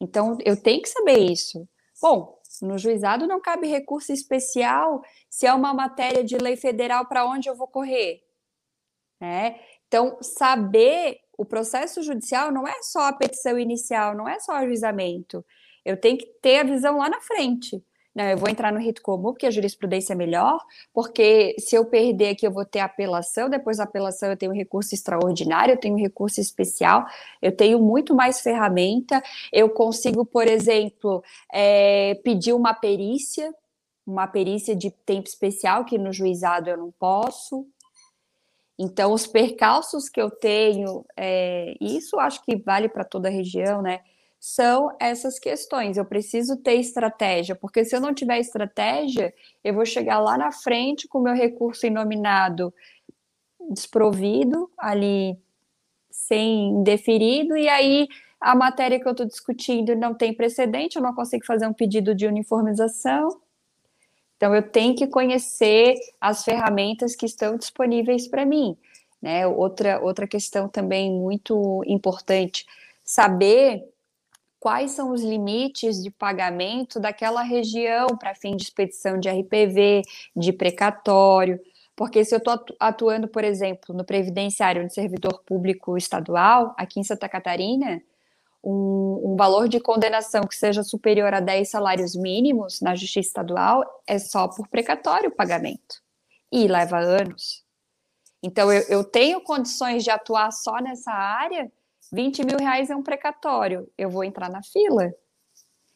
então eu tenho que saber isso. Bom, no juizado não cabe recurso especial se é uma matéria de lei federal para onde eu vou correr. Né? Então, saber o processo judicial não é só a petição inicial, não é só o ajuizamento. Eu tenho que ter a visão lá na frente. Não, eu vou entrar no rito comum porque a jurisprudência é melhor, porque se eu perder aqui eu vou ter apelação, depois da apelação eu tenho recurso extraordinário, eu tenho recurso especial, eu tenho muito mais ferramenta, eu consigo, por exemplo, é, pedir uma perícia, uma perícia de tempo especial, que no juizado eu não posso. Então, os percalços que eu tenho, é, isso acho que vale para toda a região, né? São essas questões. Eu preciso ter estratégia, porque se eu não tiver estratégia, eu vou chegar lá na frente com o meu recurso inominado desprovido, ali sem deferido, e aí a matéria que eu estou discutindo não tem precedente, eu não consigo fazer um pedido de uniformização. Então, eu tenho que conhecer as ferramentas que estão disponíveis para mim. Né? Outra, outra questão também muito importante, saber quais são os limites de pagamento daquela região para fim de expedição de RPV, de precatório. Porque se eu estou atuando, por exemplo, no previdenciário de servidor público estadual, aqui em Santa Catarina, um, um, valor de condenação que seja superior a 10 salários mínimos na justiça estadual é só por precatório o pagamento. E leva anos. Então, eu, eu tenho condições de atuar só nessa área 20 mil reais é um precatório, eu vou entrar na fila.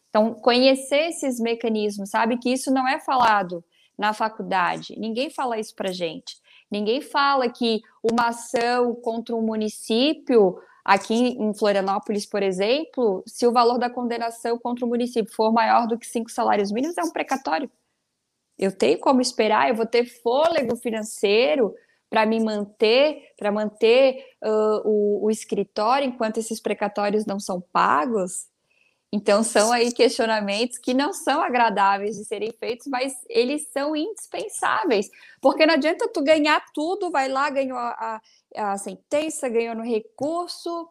Então, conhecer esses mecanismos, sabe que isso não é falado na faculdade, ninguém fala isso para gente. Ninguém fala que uma ação contra um município, aqui em Florianópolis, por exemplo, se o valor da condenação contra o município for maior do que cinco salários mínimos, é um precatório. Eu tenho como esperar, eu vou ter fôlego financeiro para me manter, para manter uh, o, o escritório enquanto esses precatórios não são pagos? Então, são aí questionamentos que não são agradáveis de serem feitos, mas eles são indispensáveis. Porque não adianta tu ganhar tudo, vai lá, ganhou a, a, a sentença, ganhou no recurso,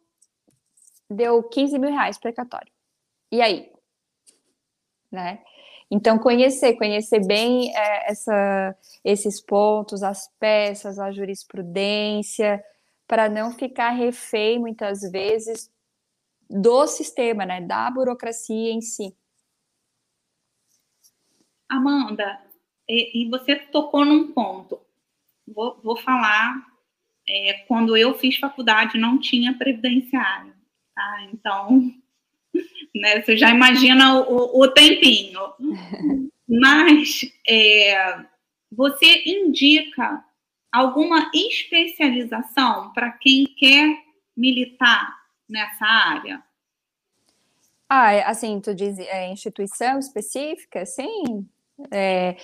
deu 15 mil reais precatório. E aí? né? Então, conhecer, conhecer bem é, essa, esses pontos, as peças, a jurisprudência, para não ficar refém, muitas vezes, do sistema, né? Da burocracia em si. Amanda, e, e você tocou num ponto. Vou, vou falar, é, quando eu fiz faculdade não tinha previdenciário, tá? Então, né, você já imagina o, o tempinho. Mas é, você indica alguma especialização para quem quer militar nessa área? Ah, é, assim, tu diz é, instituição específica? Sim. É,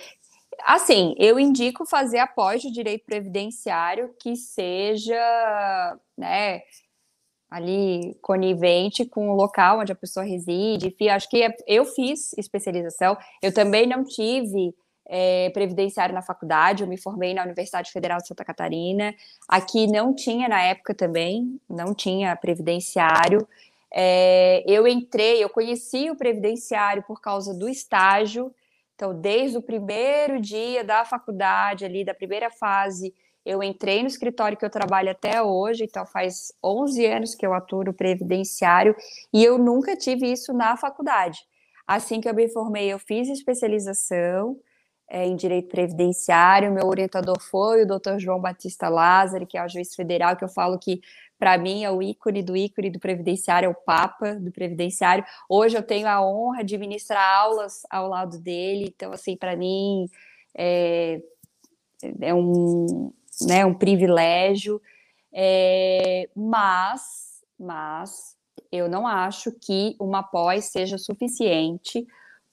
assim, eu indico fazer após o direito previdenciário que seja, né, ali conivente com o local onde a pessoa reside. Acho que é, eu fiz especialização. Eu também não tive é, previdenciário na faculdade, eu me formei na Universidade Federal de Santa Catarina. Aqui não tinha na época também, não tinha previdenciário. É, eu entrei, eu conheci o previdenciário por causa do estágio. Então, desde o primeiro dia da faculdade, ali, da primeira fase, eu entrei no escritório que eu trabalho até hoje, então faz 11 anos que eu atuo no previdenciário, e eu nunca tive isso na faculdade. Assim que eu me formei, eu fiz especialização, é, em direito previdenciário. Meu orientador foi o doutor João Batista Lázaro, que é o juiz federal, que eu falo que, para mim, é o ícone do ícone do previdenciário, é o papa do previdenciário. Hoje eu tenho a honra de ministrar aulas ao lado dele, então, assim, para mim, é, é um, né, um privilégio. É, mas, mas, eu não acho que uma pós seja suficiente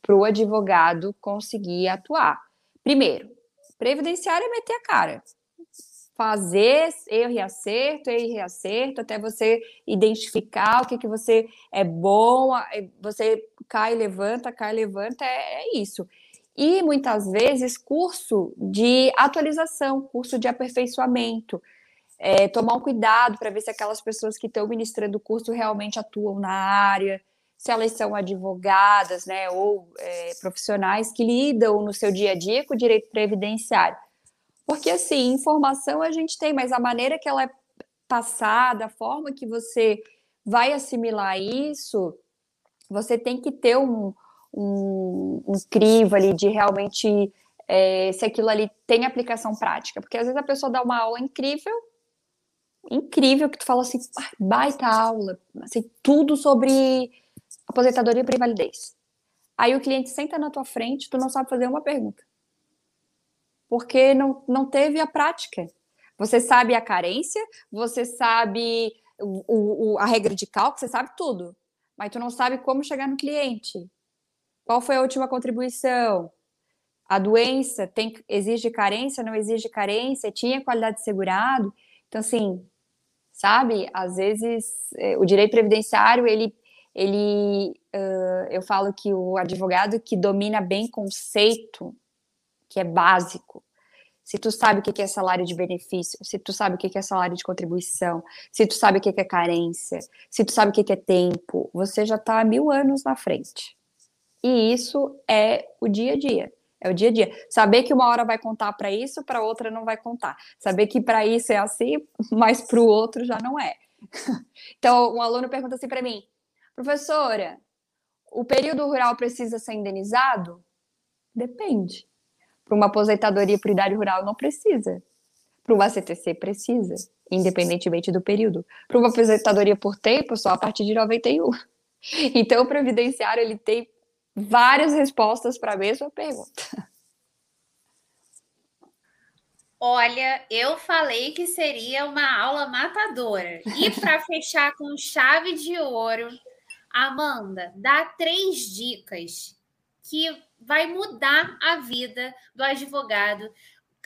para o advogado conseguir atuar. Primeiro, previdenciário é meter a cara. Fazer erro e acerto, erro e acerto, até você identificar o que, que você é bom, você cai, levanta, cai, levanta, é, é isso. E muitas vezes curso de atualização, curso de aperfeiçoamento. É, tomar um cuidado para ver se aquelas pessoas que estão ministrando o curso realmente atuam na área, se elas são advogadas, né, ou é, profissionais que lidam no seu dia a dia com o direito previdenciário. Porque, assim, informação a gente tem, mas a maneira que ela é passada, a forma que você vai assimilar isso, você tem que ter um, um, um crivo ali de realmente é, se aquilo ali tem aplicação prática. Porque às vezes a pessoa dá uma aula incrível, incrível, que tu fala assim, baita aula, assim, tudo sobre aposentadoria por invalidez. Aí o cliente senta na tua frente, tu não sabe fazer uma pergunta. Porque não, não teve a prática. Você sabe a carência, você sabe o, o, a regra de cálculo, você sabe tudo. Mas tu não sabe como chegar no cliente. Qual foi a última contribuição? A doença tem, exige carência, não exige carência? Tinha qualidade de segurado? Então, assim, sabe? Às vezes, eh, o direito previdenciário, ele ele, uh, eu falo que o advogado que domina bem conceito, que é básico, se tu sabe o que é salário de benefício, se tu sabe o que é salário de contribuição, se tu sabe o que é carência, se tu sabe o que é tempo, você já está mil anos na frente. E isso é o dia a dia. É o dia a dia. Saber que uma hora vai contar para isso, para outra não vai contar. Saber que para isso é assim, [LAUGHS] mas para o outro já não é. [LAUGHS] Então, um aluno pergunta assim para mim: Professora, o período rural precisa ser indenizado? Depende. Para uma aposentadoria por idade rural, não precisa. Para uma CTC, precisa, independentemente do período. Para uma aposentadoria por tempo, só a partir de 91. [LAUGHS] Então, o previdenciário ele tem várias respostas para a mesma pergunta. Olha, eu falei que seria uma aula matadora. E para [LAUGHS] fechar com chave de ouro, Amanda, dá três dicas que vai mudar a vida do advogado,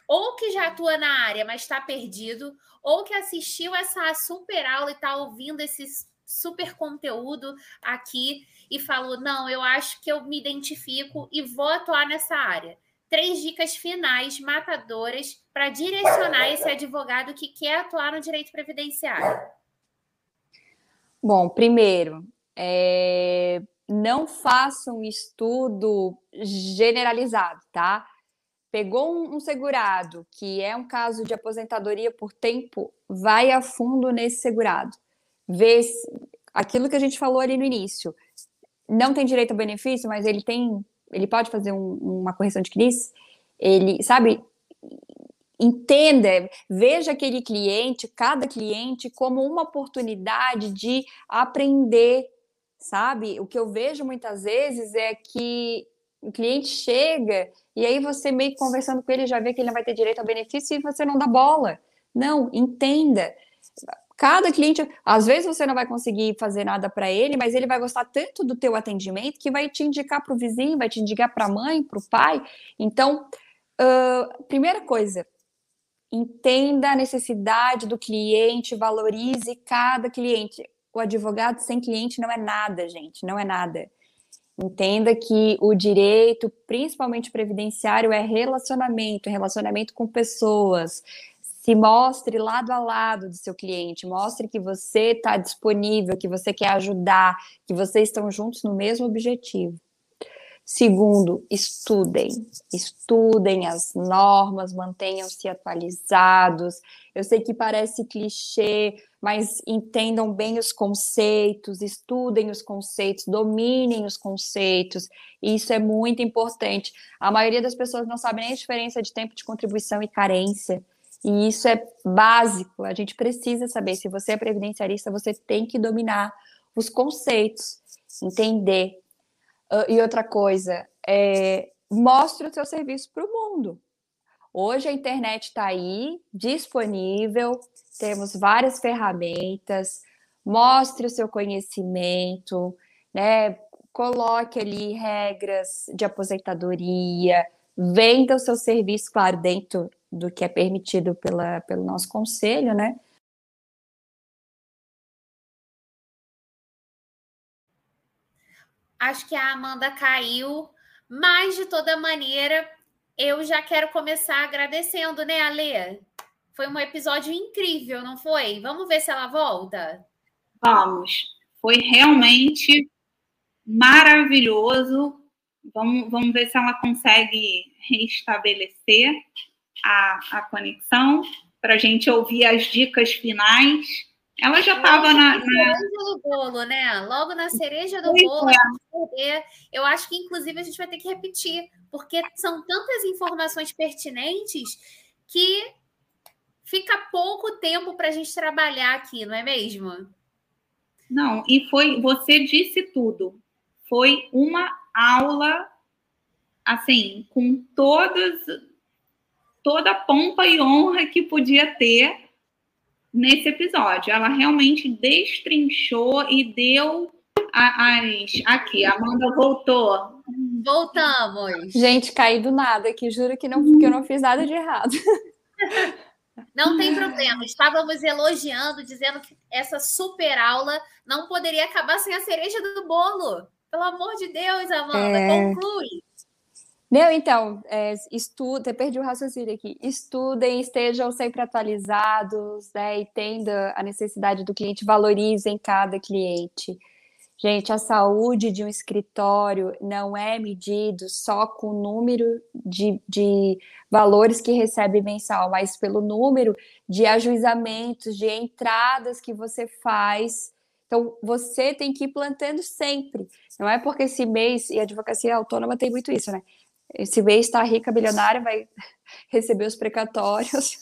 ou que já atua na área, mas está perdido, ou que assistiu essa super aula e está ouvindo esse super conteúdo aqui e falou: não, eu acho que eu me identifico e vou atuar nessa área. Três dicas finais matadoras para direcionar esse advogado que quer atuar no direito previdenciário. Bom, primeiro, é, não faça um estudo generalizado, tá? Pegou um, um segurado, que é um caso de aposentadoria por tempo, vai a fundo nesse segurado. Se, aquilo que a gente falou ali no início. Não tem direito ao benefício, mas ele tem, ele pode fazer um, uma correção de crise. Ele, sabe, entenda, veja aquele cliente, cada cliente, como uma oportunidade de aprender, sabe? O que eu vejo muitas vezes é que o cliente chega e aí você meio que conversando com ele já vê que ele não vai ter direito ao benefício e você não dá bola. Não, entenda. Cada cliente, às vezes você não vai conseguir fazer nada para ele, mas ele vai gostar tanto do teu atendimento que vai te indicar para o vizinho, vai te indicar para a mãe, para o pai. Então, uh, primeira coisa, entenda a necessidade do cliente, valorize cada cliente. O advogado sem cliente não é nada, gente, não é nada. Entenda que o direito, principalmente previdenciário, é relacionamento, relacionamento com pessoas. Se mostre lado a lado do seu cliente, mostre que você está disponível, que você quer ajudar, que vocês estão juntos no mesmo objetivo. Segundo, estudem. Estudem as normas, mantenham-se atualizados. Eu sei que parece clichê, mas entendam bem os conceitos, estudem os conceitos, dominem os conceitos. Isso é muito importante. A maioria das pessoas não sabe nem a diferença de tempo de contribuição e carência. E isso é básico. A gente precisa saber. Se você é previdenciarista, você tem que dominar os conceitos, entender Uh, e outra coisa, é, mostre o seu serviço para o mundo. Hoje a internet está aí, disponível, temos várias ferramentas, mostre o seu conhecimento, né? Coloque ali regras de aposentadoria, venda o seu serviço, claro, dentro do que é permitido pela, pelo nosso conselho, né? Acho que a Amanda caiu, mas de toda maneira, eu já quero começar agradecendo, né, Ale? Foi um episódio incrível, não foi? Vamos ver se ela volta? Vamos. Foi realmente maravilhoso. Vamos, vamos ver se ela consegue restabelecer a, a conexão para a gente ouvir as dicas finais ela já estava na, na. cereja do bolo, né? Logo na cereja do bolo, é. eu acho que inclusive a gente vai ter que repetir, porque são tantas informações pertinentes que fica pouco tempo para a gente trabalhar aqui, não é mesmo? Não, e foi, você disse tudo. Foi uma aula, assim, com todas, toda a pompa e honra que podia ter nesse episódio. Ela realmente destrinchou e deu as. Aqui, a Amanda voltou. Voltamos. Gente, caí do nada aqui, juro que, não, que eu não fiz nada de errado. Não tem problema. Estávamos elogiando, dizendo que essa super aula não poderia acabar sem a cereja do bolo. Pelo amor de Deus, Amanda, é... conclui. Não, então, é, estuda, perdi o raciocínio aqui. Estudem, estejam sempre atualizados, né? Entenda a necessidade do cliente, valorizem cada cliente. Gente, a saúde de um escritório não é medido só com o número de, de valores que recebe mensal, mas pelo número de ajuizamentos, de entradas que você faz. Então, você tem que ir plantando sempre. Não é porque esse mês, e a advocacia autônoma tem muito isso, né? Esse mês está rica, bilionária, vai [LAUGHS] receber os precatórios,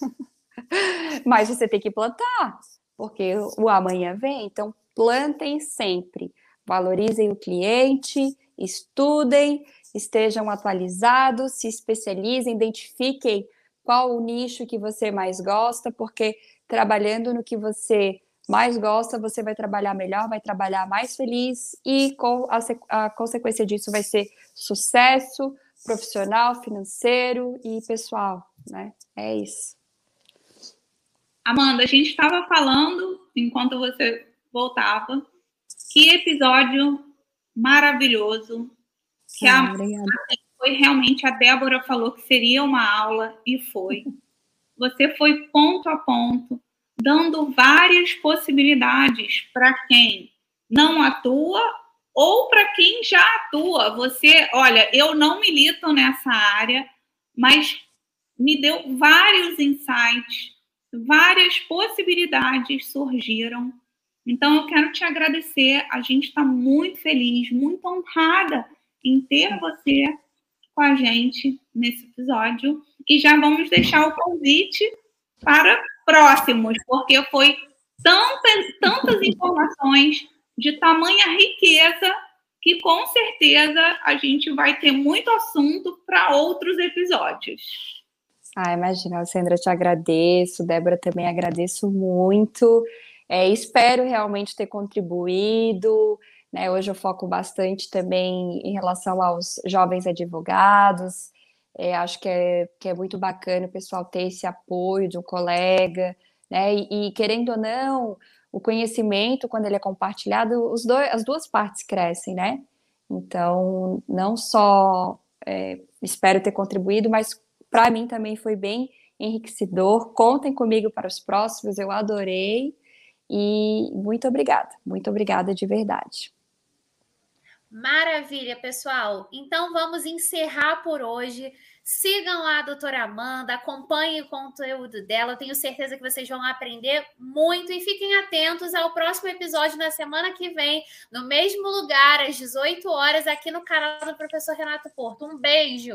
[LAUGHS] mas você tem que plantar, porque o amanhã vem. Então, plantem sempre, valorizem o cliente, estudem, estejam atualizados, se especializem, identifiquem qual o nicho que você mais gosta, porque trabalhando no que você mais gosta, você vai trabalhar melhor, vai trabalhar mais feliz e com a, a consequência disso vai ser sucesso, profissional, financeiro e pessoal, né? É isso. Amanda, a gente estava falando, enquanto você voltava, que episódio maravilhoso. Que ah, a, assim, foi realmente a Débora falou que seria uma aula e foi. [LAUGHS] Você foi ponto a ponto, dando várias possibilidades para quem não atua ou para quem já atua. Você, olha, eu não milito nessa área, mas me deu vários insights, várias possibilidades surgiram. Então, eu quero te agradecer. A gente está muito feliz, muito honrada em ter você com a gente nesse episódio. E já vamos deixar o convite para próximos, porque foi tantas, tantas [LAUGHS] informações de tamanha riqueza que com certeza a gente vai ter muito assunto para outros episódios. Ah, imagina, Sandra, te agradeço, Débora também agradeço muito. É, espero realmente ter contribuído. Né? Hoje eu foco bastante também em relação aos jovens advogados. É, acho que é, que é muito bacana o pessoal ter esse apoio de um colega, né? E, e querendo ou não, o conhecimento, quando ele é compartilhado, os dois, as duas partes crescem, né? Então, não só é, espero ter contribuído, mas para mim também foi bem enriquecedor. Contem comigo para os próximos, eu adorei. E muito obrigada, muito obrigada de verdade. Maravilha, pessoal. Então vamos encerrar por hoje. Sigam lá a doutora Amanda, acompanhem o conteúdo dela. Eu tenho certeza que vocês vão aprender muito e fiquem atentos ao próximo episódio na semana que vem, no mesmo lugar, às 18 horas, aqui no canal do professor Renato Porto. Um beijo!